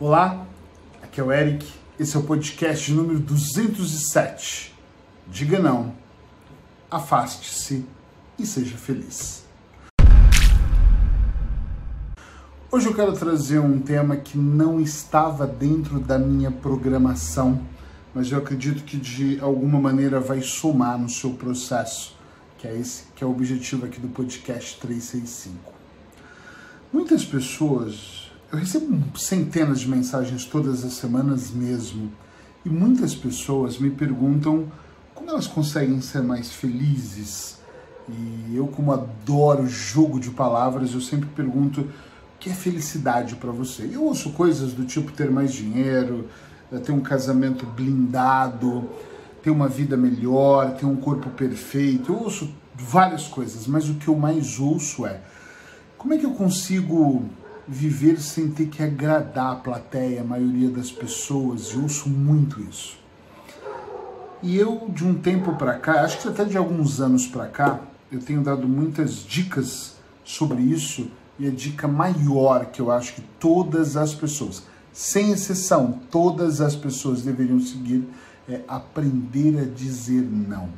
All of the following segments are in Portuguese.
Olá, aqui é o Eric, esse é o podcast número 207. Diga não, afaste-se e seja feliz. Hoje eu quero trazer um tema que não estava dentro da minha programação, mas eu acredito que de alguma maneira vai somar no seu processo, que é esse que é o objetivo aqui do podcast 365. Muitas pessoas eu recebo centenas de mensagens todas as semanas mesmo, e muitas pessoas me perguntam como elas conseguem ser mais felizes. E eu, como adoro jogo de palavras, eu sempre pergunto o que é felicidade para você. Eu ouço coisas do tipo ter mais dinheiro, eh, ter um casamento blindado, ter uma vida melhor, ter um corpo perfeito. Eu ouço várias coisas, mas o que eu mais ouço é como é que eu consigo viver sem ter que agradar a plateia, a maioria das pessoas. Eu ouço muito isso. E eu, de um tempo para cá, acho que até de alguns anos para cá, eu tenho dado muitas dicas sobre isso. E a dica maior que eu acho que todas as pessoas, sem exceção, todas as pessoas deveriam seguir é aprender a dizer não.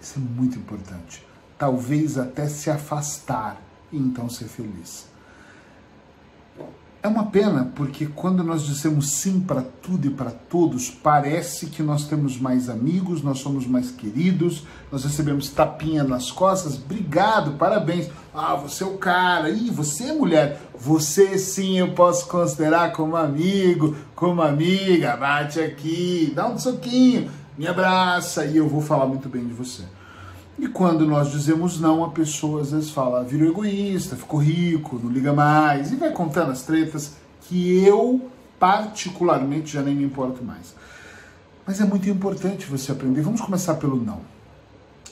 Isso é muito importante. Talvez até se afastar e então ser feliz. É uma pena, porque quando nós dizemos sim para tudo e para todos, parece que nós temos mais amigos, nós somos mais queridos, nós recebemos tapinha nas costas, obrigado, parabéns. Ah, você é o cara, ih, você é mulher, você sim eu posso considerar como amigo, como amiga, bate aqui, dá um soquinho, me abraça e eu vou falar muito bem de você. E quando nós dizemos não, a pessoa às vezes fala, virou egoísta, ficou rico, não liga mais, e vai contando as tretas que eu, particularmente, já nem me importo mais. Mas é muito importante você aprender. Vamos começar pelo não.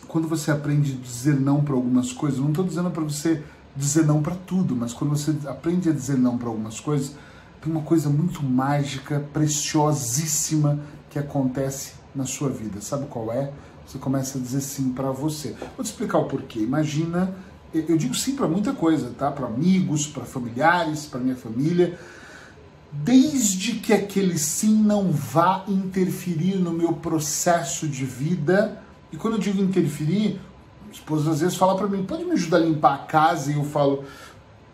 Quando você aprende a dizer não para algumas coisas, não estou dizendo para você dizer não para tudo, mas quando você aprende a dizer não para algumas coisas, tem uma coisa muito mágica, preciosíssima que acontece na sua vida. Sabe qual é? Você começa a dizer sim para você. Vou te explicar o porquê. Imagina, eu digo sim para muita coisa, tá? Para amigos, para familiares, para minha família. Desde que aquele sim não vá interferir no meu processo de vida. E quando eu digo interferir, a esposa às vezes fala para mim: pode me ajudar a limpar a casa? E eu falo: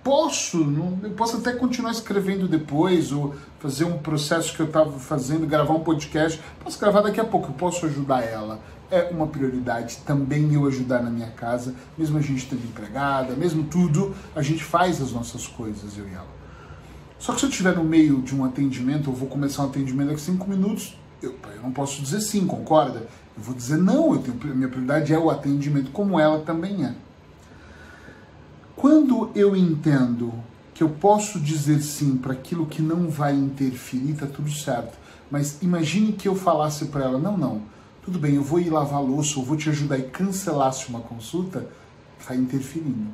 posso, não, eu posso até continuar escrevendo depois, ou fazer um processo que eu estava fazendo, gravar um podcast. Posso gravar daqui a pouco, eu posso ajudar ela é uma prioridade também eu ajudar na minha casa, mesmo a gente tendo empregada, mesmo tudo, a gente faz as nossas coisas, eu e ela. Só que se eu estiver no meio de um atendimento, eu vou começar um atendimento daqui a cinco minutos, eu, eu não posso dizer sim, concorda? Eu vou dizer não, eu tenho, minha prioridade é o atendimento, como ela também é. Quando eu entendo que eu posso dizer sim para aquilo que não vai interferir, tá tudo certo. Mas imagine que eu falasse para ela, não, não, tudo bem, eu vou ir lavar louça, ou vou te ajudar e cancelasse uma consulta, está interferindo.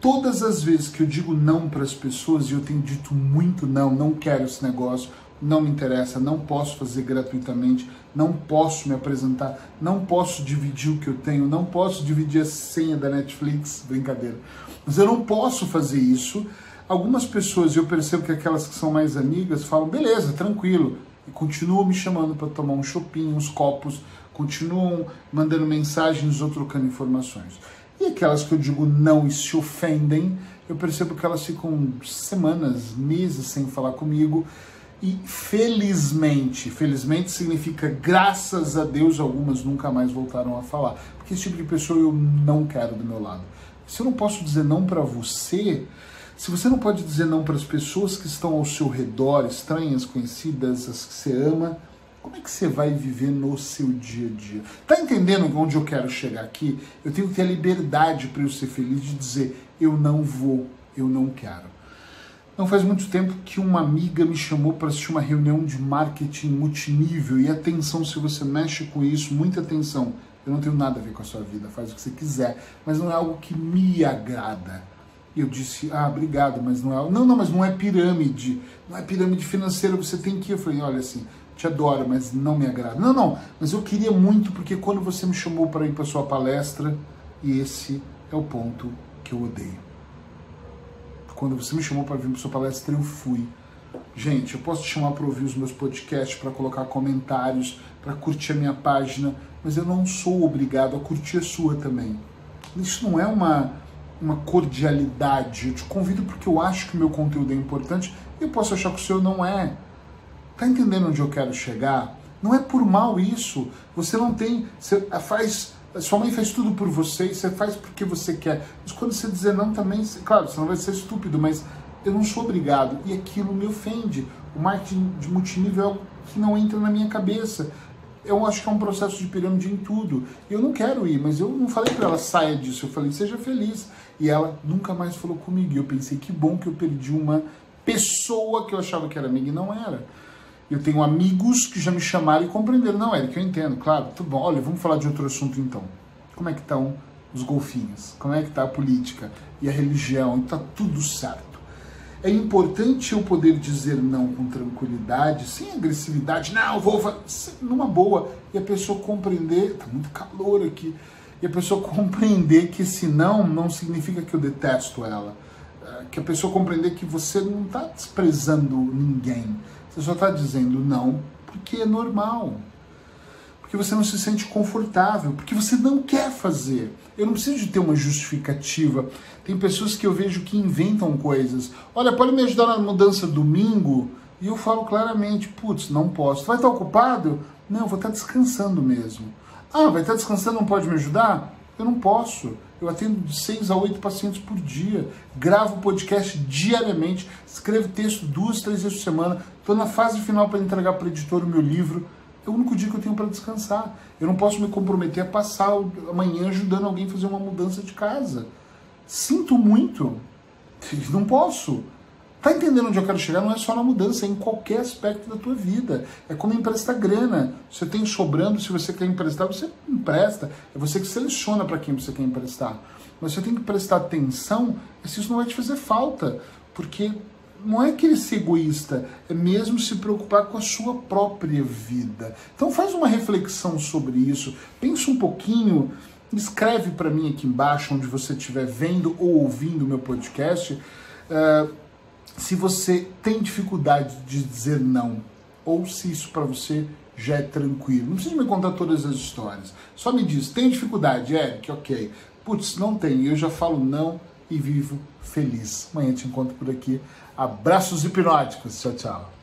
Todas as vezes que eu digo não para as pessoas, e eu tenho dito muito não, não quero esse negócio, não me interessa, não posso fazer gratuitamente, não posso me apresentar, não posso dividir o que eu tenho, não posso dividir a senha da Netflix, brincadeira. Mas eu não posso fazer isso. Algumas pessoas, eu percebo que aquelas que são mais amigas falam, beleza, tranquilo, e continuam me chamando para tomar um shopping, uns copos, continuam mandando mensagens ou trocando informações. E aquelas que eu digo não e se ofendem, eu percebo que elas ficam semanas, meses sem falar comigo. E felizmente, felizmente significa graças a Deus, algumas nunca mais voltaram a falar. Porque esse tipo de pessoa eu não quero do meu lado. Se eu não posso dizer não para você, se você não pode dizer não para as pessoas que estão ao seu redor, estranhas, conhecidas, as que você ama, como é que você vai viver no seu dia a dia? Tá entendendo onde eu quero chegar aqui? Eu tenho que ter a liberdade para eu ser feliz de dizer eu não vou, eu não quero. Não faz muito tempo que uma amiga me chamou para assistir uma reunião de marketing multinível e atenção se você mexe com isso, muita atenção. Eu não tenho nada a ver com a sua vida, faz o que você quiser, mas não é algo que me agrada. E eu disse, ah, obrigado, mas não é. Não, não, mas não é pirâmide. Não é pirâmide financeira, você tem que ir. Eu falei, olha assim, te adoro, mas não me agrada. Não, não, mas eu queria muito porque quando você me chamou para ir para sua palestra, e esse é o ponto que eu odeio. Quando você me chamou para vir para sua palestra, eu fui. Gente, eu posso te chamar para ouvir os meus podcasts, para colocar comentários, para curtir a minha página, mas eu não sou obrigado a curtir a sua também. Isso não é uma, uma cordialidade. Eu te convido porque eu acho que o meu conteúdo é importante e eu posso achar que o seu não é. Tá entendendo onde eu quero chegar? Não é por mal isso. Você não tem. Você faz. Sua mãe faz tudo por você e você faz porque você quer. Mas quando você dizer não também, claro, você não vai ser estúpido, mas eu não sou obrigado. E aquilo me ofende. O marketing de multinível é algo que não entra na minha cabeça. Eu acho que é um processo de pirâmide em tudo. Eu não quero ir, mas eu não falei para ela saia disso. Eu falei, seja feliz. E ela nunca mais falou comigo. E eu pensei, que bom que eu perdi uma pessoa que eu achava que era amiga e não era. Eu tenho amigos que já me chamaram e compreenderam. Não, Eric, eu entendo, claro, tudo bom. Olha, vamos falar de outro assunto então. Como é que estão os golfinhos? Como é que está a política e a religião? Está tudo certo. É importante eu poder dizer não com tranquilidade, sem agressividade. Não, vou numa boa e a pessoa compreender. Tá muito calor aqui. E a pessoa compreender que esse não não significa que eu detesto ela. É, que a pessoa compreender que você não está desprezando ninguém. Você só está dizendo não porque é normal porque você não se sente confortável, porque você não quer fazer. Eu não preciso de ter uma justificativa. Tem pessoas que eu vejo que inventam coisas. Olha, pode me ajudar na mudança domingo? E eu falo claramente, putz, não posso. Vai estar ocupado? Não, vou estar descansando mesmo. Ah, vai estar descansando, não pode me ajudar? Eu não posso. Eu atendo de seis a oito pacientes por dia, gravo podcast diariamente, escrevo texto duas, três vezes por semana, estou na fase final para entregar para o editor o meu livro. É o único dia que eu tenho para descansar. Eu não posso me comprometer a passar amanhã ajudando alguém a fazer uma mudança de casa. Sinto muito. Não posso. Tá entendendo onde eu quero chegar? Não é só na mudança, é em qualquer aspecto da tua vida. É como emprestar grana. Você tem sobrando, se você quer emprestar, você empresta. É você que seleciona para quem você quer emprestar. Mas você tem que prestar atenção se isso não vai te fazer falta. Porque não é querer ser egoísta, é mesmo se preocupar com a sua própria vida. Então faz uma reflexão sobre isso, pensa um pouquinho, escreve para mim aqui embaixo, onde você estiver vendo ou ouvindo o meu podcast, uh, se você tem dificuldade de dizer não, ou se isso para você já é tranquilo. Não precisa me contar todas as histórias. Só me diz, tem dificuldade, Eric? Ok. Putz, não tem. Eu já falo não e vivo feliz. Amanhã te encontro por aqui. Abraços hipnóticos. Tchau, tchau.